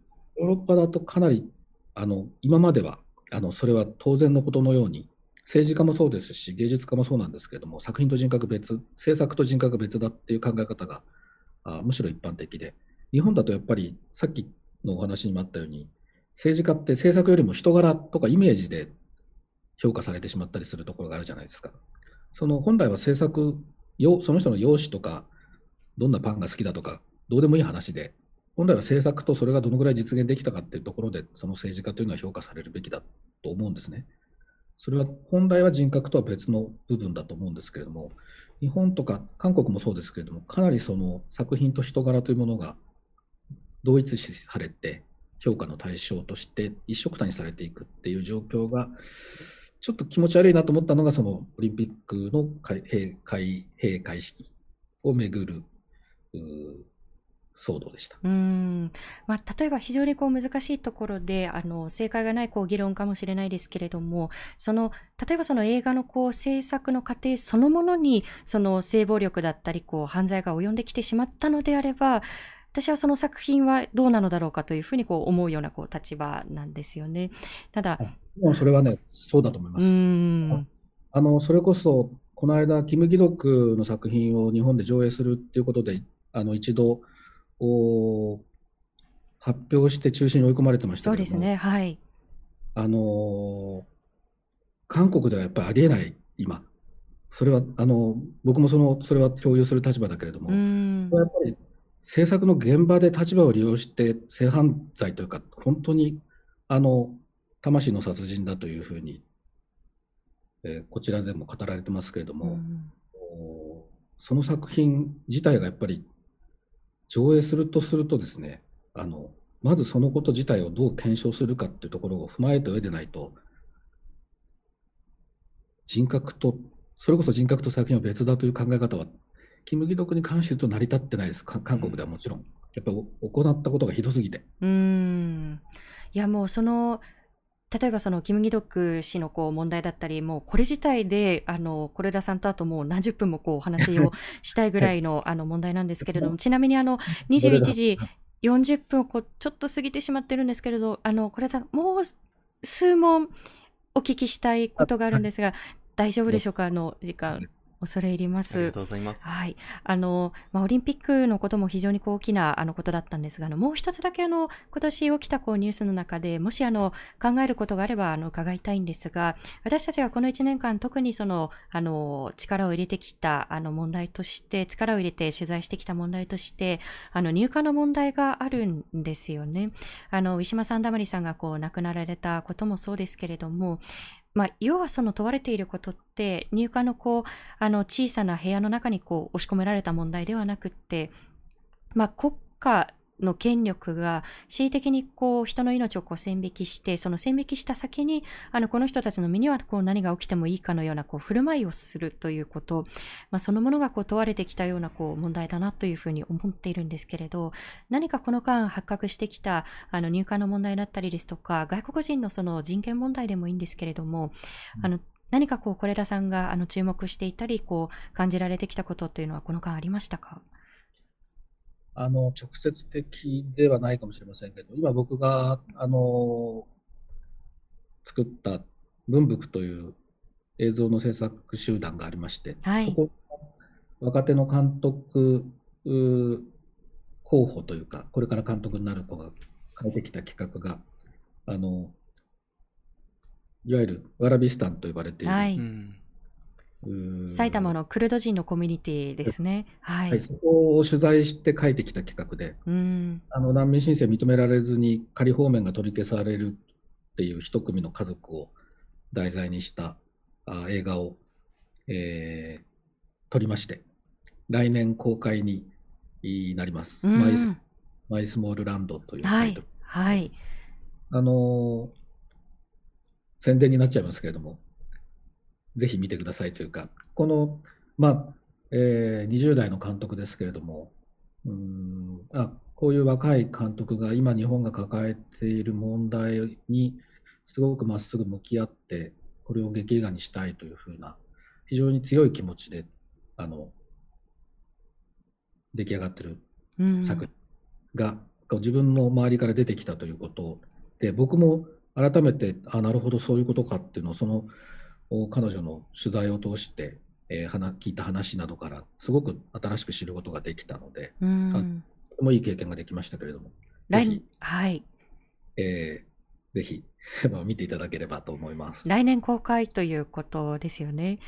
ロッパだとかなりあの今まではあのそれは当然のことのように政治家もそうですし芸術家もそうなんですけれども作品と人格別制作と人格別だっていう考え方があむしろ一般的で日本だとやっぱりさっきのお話にもあったように政治家って政策よりも人柄とかイメージで評価されてしまったりするところがあるじゃないですか。その本来は政策その人の容姿とかどんなパンが好きだとかどうでもいい話で本来は政策とそれがどのぐらい実現できたかっていうところでその政治家というのは評価されるべきだと思うんですね。それは本来は人格とは別の部分だと思うんですけれども、日本とか韓国もそうですけれども、かなりその作品と人柄というものが同一視されて、評価の対象として一緒くたにされていくっていう状況が、ちょっと気持ち悪いなと思ったのが、そのオリンピックの閉会閉会式をめぐる騒動でした。うんまあ、例えば非常にこう難しいところであの正解がないこう議論かもしれないですけれどもその例えばその映画のこう制作の過程そのものにその性暴力だったりこう犯罪が及んできてしまったのであれば私はその作品はどうなのだろうかというふうにこう思うようなこう立場なんですよね。ただ、もうそれはね、そうだと思います。あのそれこそ、この間、キム・ギドクの作品を日本で上映するっていうことで、あの一度、を発表して中止に追い込まれてましたけどそうですね、はい。あの韓国ではやっぱりありえない、今。それは、あの僕もそのそれは共有する立場だけれども、やっぱり政策の現場で立場を利用して性犯罪というか、本当にあの魂の殺人だというふうに、えー、こちらでも語られてますけれども、その作品自体がやっぱり上映するとするとですね、あの、まずそのこと自体をどう検証するかっていうところを踏まえた上でないと、人格と、それこそ人格と作品は別だという考え方は、キム・ギドクに関して言うと成り立ってないです、韓国ではもちろん。やっぱり行ったことがひどすぎて。うん。いやもうその例えばそのキム・ギドック氏のこう問題だったり、もうこれ自体で、あの、是枝さんとあともう何十分もこうお話をしたいぐらいの (laughs) あの問題なんですけれども、ちなみにあの、21時40分をこうちょっと過ぎてしまってるんですけれど、あの、これさん、もう数問お聞きしたいことがあるんですが、大丈夫でしょうか？あの、時間。恐れ入ります。ありがとうございます。はい。あの、まあ、オリンピックのことも非常にこう大きなあのことだったんですが、あの、もう一つだけあの、今年起きたこうニュースの中で、もしあの、考えることがあれば、あの、伺いたいんですが、私たちがこの1年間特にその、あの、力を入れてきたあの問題として、力を入れて取材してきた問題として、あの、入荷の問題があるんですよね。あの、ウィシュマ・サンダマリさんがこう亡くなられたこともそうですけれども、まあ、要はその問われていることって、入管のこう、あの小さな部屋の中にこう押し込められた問題ではなくって、まあ、国家の権力が恣意的にこう人の命をこう線引きして、その線引きした先に、あのこの人たちの身にはこう何が起きてもいいかのようなこう振る舞いをするということ、まあ、そのものがこう問われてきたようなこう問題だなというふうに思っているんですけれど、何かこの間発覚してきたあの入管の問題だったりですとか、外国人のその人権問題でもいいんですけれども、あの何かこう、是枝さんがあの注目していたり、こう、感じられてきたことというのは、この間ありましたか？あの、直接的ではないかもしれませんけど、今僕が、あの、作った文福という映像の制作集団がありまして、はいそこ、若手の監督う候補というか、これから監督になる子が書いてきた企画が、あの、いわゆるワラビスタンと呼ばれている、はい。埼玉のクルド人のコミュニティですね。はい。はい、そこを取材して書いてきた企画で、うん。あの難民申請認められずに仮放免が取り消されるっていう一組の家族を題材にしたあ映画を、えー撮りまして、来年公開になります。うんマイスマイスモールランドというタはいイトル。。はい。あのー宣伝になっちゃいますけれども、ぜひ見てくださいというか、この、まあ、えー20代の監督ですけれども、うーんあこういう若い監督が今日本が抱えている問題にすごくまっすぐ向き合って、これを劇映画にしたいというふうな、非常に強い気持ちで、あの、出来上がってるうん。作品が、こう自分の周りから出てきたということで、僕も改めて、あ、なるほど、そういうことかっていうのを、そのお彼女の取材を通して、えー話聞いた話などから、すごく新しく知ることができたので、うん。とてもいい経験ができましたけれども、来はい。えーぜひ (laughs) まあ見ていただければと思います。来年公開ということですよね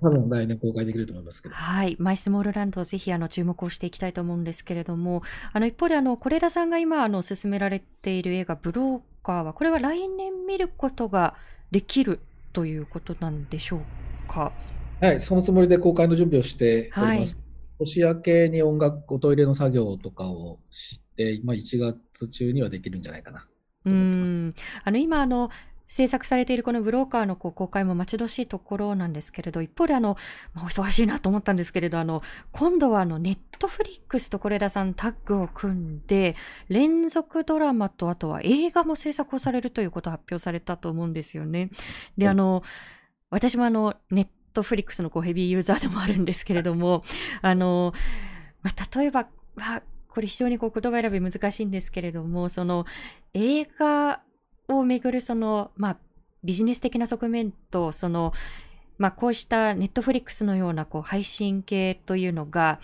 多分来年公開できると思いますけど、はい。マイスモールランド、ぜひ、あの、注目をしていきたいと思うんですけれども、あの、一方で、あの、是枝さんが今、あの、進められている映画、ブローカーは、これは来年見ることができるということなんでしょうか？はい、そのつもりで公開の準備をしております。は年明けに音楽、おトイレの作業とかをして、まあ、1月中にはできるんじゃないかな。う思ってますん。あの、今、あの、制作されているこのブローカーのこう公開も待ち遠しいところなんですけれど、一方であの、まあ、お忙しいなと思ったんですけれど、あの、今度はあの、ネットフリックスと是枝さんタッグを組んで、連続ドラマとあとは映画も制作をされるということを発表されたと思うんですよね。で、はいあの、私もあの、ネットフリックスのこうヘビーユーザーでもあるんですけれども、あの、まあ、例えば、まあ、これ非常にこう言葉選び難しいんですけれども、その映画をめぐるその、まあ、ビジネス的な側面と、その、まあ、こうしたネットフリックスのようなこう配信系というのが、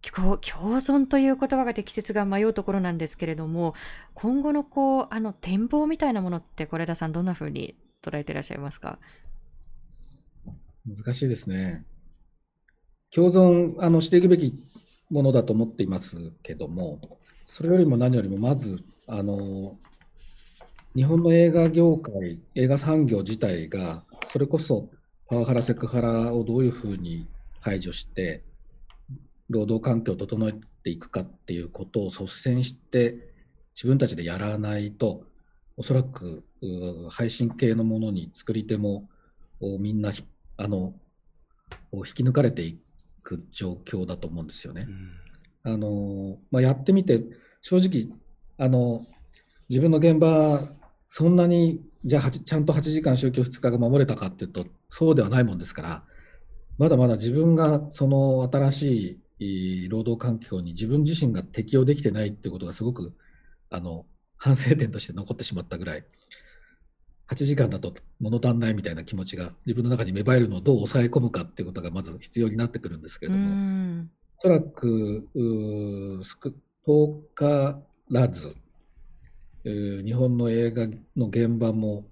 共存という言葉が適切が迷うところなんですけれども、今後のこう、あの、展望みたいなものって、是枝さんどんな風に捉えていらっしゃいますか？難しいですね。共存あのしていくべきものだと思っていますけども、それよりも何よりもまず、あの日本の映画業界、映画産業自体が、それこそパワハラ、セクハラをどういうふうに排除して、労働環境を整えていくかっていうことを率先して、自分たちでやらないと、おそらくう配信系のものに作り手もおみんなひあの引き抜かれていく状況だと思うんですよね。あのまあ、やってみて正直あの自分の現場そんなに、じゃあちゃんと8時間週休2日が守れたかっていうと、そうではないもんですから、まだまだ自分がその新しい労働環境に自分自身が適応できてないっていうことがすごくあの反省点として残ってしまったぐらい、8時間だと物足んないみたいな気持ちが自分の中に芽生えるのをどう抑え込むかっていうことがまず必要になってくるんですけれども、おそらく10からず、日本の映画の現場も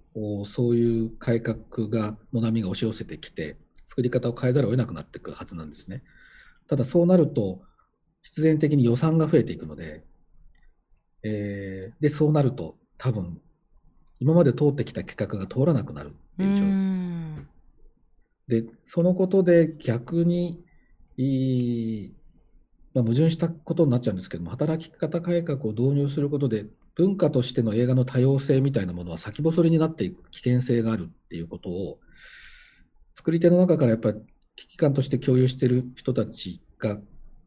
そういう改革がの波が押し寄せてきて作り方を変えざるを得なくなってくるはずなんですね。ただそうなると必然的に予算が増えていくので、えー、でそうなると多分今まで通ってきた企画が通らなくなるっていう状況でそのことで逆にいい、まあ、矛盾したことになっちゃうんですけども働き方改革を導入することで文化としての映画の多様性みたいなものは先細りになっていく危険性があるっていうことを作り手の中からやっぱり危機感として共有している人たちが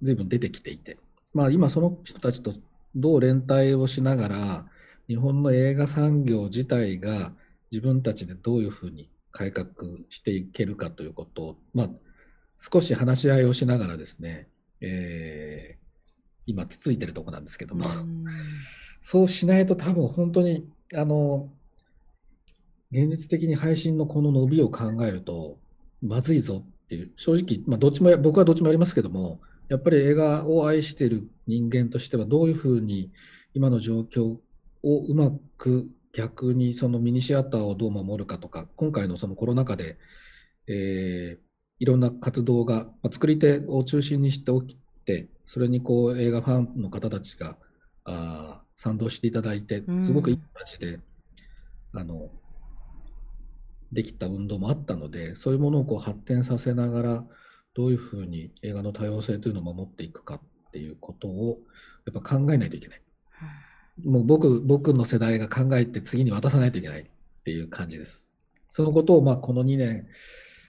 随分出てきていて、まあ、今その人たちとどう連帯をしながら日本の映画産業自体が自分たちでどういうふうに改革していけるかということを、まあ、少し話し合いをしながらですね、えー、今つついてるとこなんですけども、そうしないと多分本当にあの現実的に配信のこの伸びを考えるとまずいぞっていう。正直、まあ、どっちも僕はどっちもやりますけどもやっぱり映画を愛している人間としてはどういうふうに今の状況をうまく逆にそのミニシアターをどう守るかとか今回のそのコロナ禍で、えー、いろんな活動が、まあ、作り手を中心にしておきてそれにこう映画ファンの方たちがあ賛同していただいてすごくいい形で、あのできた運動もあったのでそういうものをこう発展させながらどういうふうに映画の多様性というのを守っていくかっていうことをやっぱ考えないといけない。もう僕僕の世代が考えて次に渡さないといけないっていう感じです。そのことをまあこの2年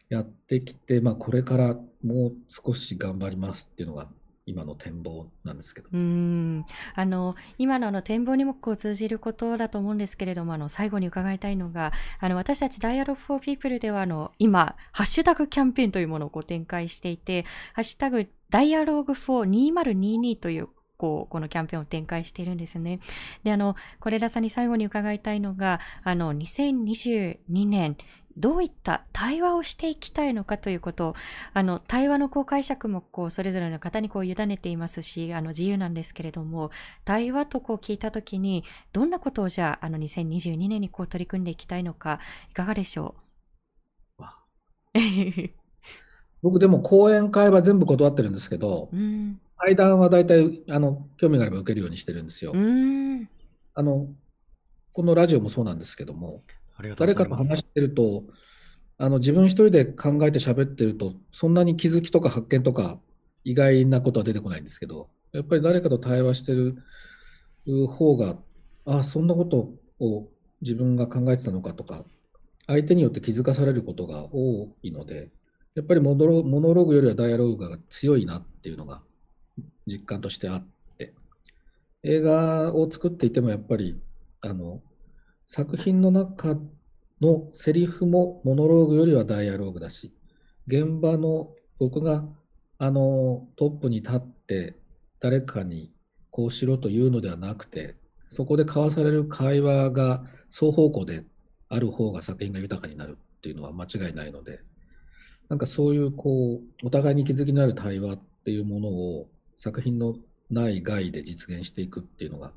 やってきて、まあ、これからもう少し頑張りますっていうのが今の展望なんですけど。うんあの今のあの展望にもこう通じることだと思うんですけれども、あの最後に伺いたいのが、あの私たち Dialogue for People ではあの今、ハッシュタグキャンペーンというものをこう展開していて、ハッシュタグ Dialogue for 2022というこう、このキャンペーンを展開しているんですね。で、あの、是枝さんに最後に伺いたいのが、あの、2022年、どういった対話をしていきたいのかということ。を、あの、対話のこう解釈もこう、それぞれの方にこう委ねていますし、あの、自由なんですけれども、対話とこう聞いたときに、どんなことをじゃあ、あの、2022年にこう取り組んでいきたいのか、いかがでしょう？(laughs) 僕でも講演会は全部断ってるんですけど、うん、対談は大体あの興味があれば受けるようにしてるんですよ。あのこのラジオもそうなんですけども、誰かと話してると、あの自分一人で考えて喋ってると、そんなに気づきとか発見とか、意外なことは出てこないんですけど、やっぱり誰かと対話してる方が、あそんなことを自分が考えてたのかとか、相手によって気づかされることが多いので、やっぱりモノローグよりはダイアログが強いなっていうのが実感としてあって、映画を作っていてもやっぱり、あの、作品の中のセリフもモノローグよりはダイアローグだし、現場の僕があのトップに立って誰かにこうしろというのではなくて、そこで交わされる会話が双方向である方が作品が豊かになるっていうのは間違いないので、なんかそういうこう、お互いに気づきのある対話っていうものを作品の内外で実現していくっていうのが、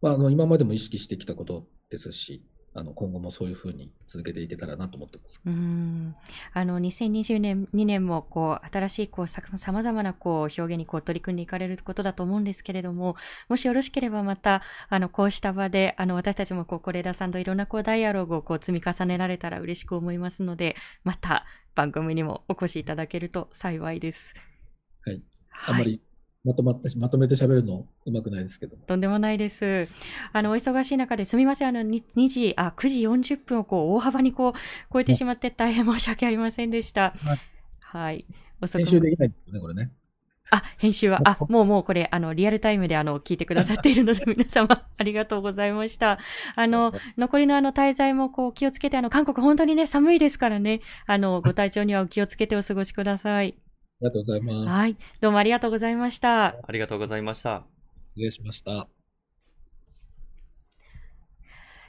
まあ、あの今までも意識してきたことですし、あの今後もそういうふうに続けていけたらなと思ってます。うんあの2020年2年もこう新しいこうさまざまなこう表現にこう取り組んでいかれることだと思うんですけれども、もしよろしければまたあのこうした場であの私たちもこう是枝さんといろんなこうダイアログをこう積み重ねられたら嬉しく思いますので、また番組にもお越しいただけると幸いです。はい。あんまりまとまってまとめて喋るのうまくないですけど。とんでもないです。あの、お忙しい中ですみません。あの、2, 時、あ、9時40分をこう、大幅にこう、超えてしまって大変申し訳ありませんでした。はい。はい、遅く。編集できないんですよね、これね。あ、編集は、あ、もうもうこれ、あの、リアルタイムであの、聞いてくださっているので、(laughs) 皆様、ありがとうございました。あの、残りのあの、滞在もこう、気をつけて、あの、韓国本当にね、寒いですからね、あの、ご体調にはお気をつけてお過ごしください。ありがとうございます。はい。どうもありがとうございました。ありがとうございました。失礼しました。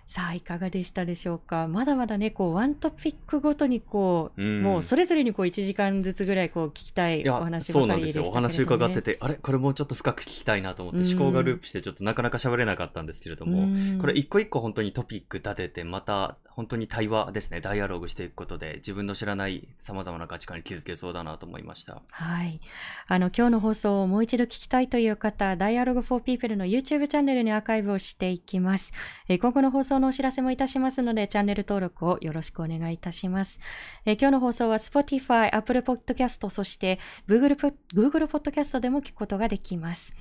さあ、いかがでしたでしょうか？まだまだね、こう、ワントピックごとに、こう、うんもうそれぞれにこう、1時間ずつぐらい、こう、聞きたいお話そうばかりでしたけれど、ね。なんですよ。お話伺ってて、あれ？これもうちょっと深く聞きたいなと思って、うん思考がループしてちょっとなかなか喋れなかったんですけれども、うんこれ一個一個本当にトピック立てて、また本当に対話ですね、ダイアログしていくことで、自分の知らない様々な価値観に気づけそうだなと思いました。はい。あの、今日の放送をもう一度聞きたいという方、Dialogue for People の YouTube チャンネルにアーカイブをしていきます。えー今後の放送のお知らせもいたしますので、チャンネル登録をよろしくお願いいたします。えー今日の放送は Spotify、Apple Podcast、そして Google, Google Podcast でも聞くことができます。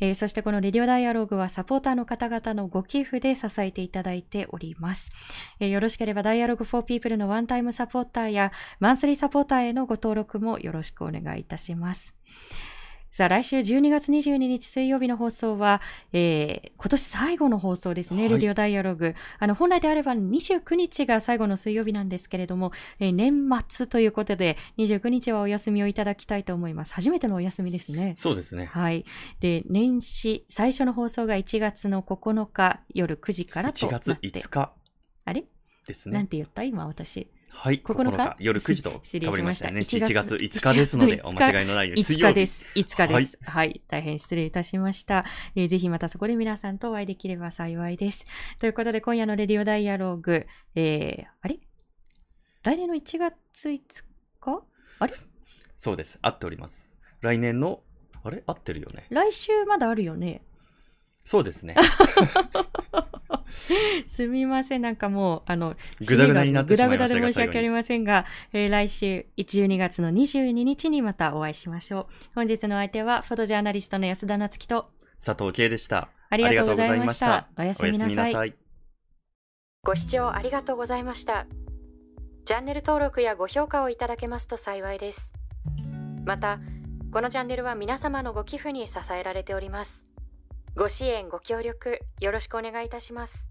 えーそしてこのレディオダイアログはサポーターの方々のご寄付で支えていただいております。えーよろしければ Dialogue for People のワンタイムサポーターやマンスリーサポーターへのご登録もよろしくお願いいたします。さあ、来週12月22日水曜日の放送は、えー今年最後の放送ですね、はいレディオダイアログ。あの、本来であれば29日が最後の水曜日なんですけれども、えー年末ということで、29日はお休みをいただきたいと思います。初めてのお休みですね。そうですね。はい。で、年始、最初の放送が1月の9日夜9時からと1なって。月5日あれ？ですね。なんて言った？今私。はい、9 9日日夜9時と失礼変わしましりましたたね。1 1月月5日ですので、1お間違いのないように。水5曜日日です。5日です。はい。大変失礼いたしました、えーぜひまたそこで皆さんとお会いできれば幸いです。ということで、今夜のレディオダイアログ、えー、あれ？来年の1月5日？あれ？そうです。合っております。来年の、あれ？合ってるよね。来週まだあるよね。そうですね。(laughs) (laughs) すみません。なんかもう、あの、ぐだぐだになってしまいましたがぐだぐだで申し訳ありませんが、えー来週12月の22日にまたお会いしましょう。本日の相手は、フォトジャーナリストの安田夏樹と、佐藤圭でした。ありがとうございましたおやすみなさい。ご視聴ありがとうございました。チャンネル登録やご評価をいただけますと幸いです。また、このチャンネルは皆様のご寄付に支えられております。ご支援、ご協力、よろしくお願いいたします。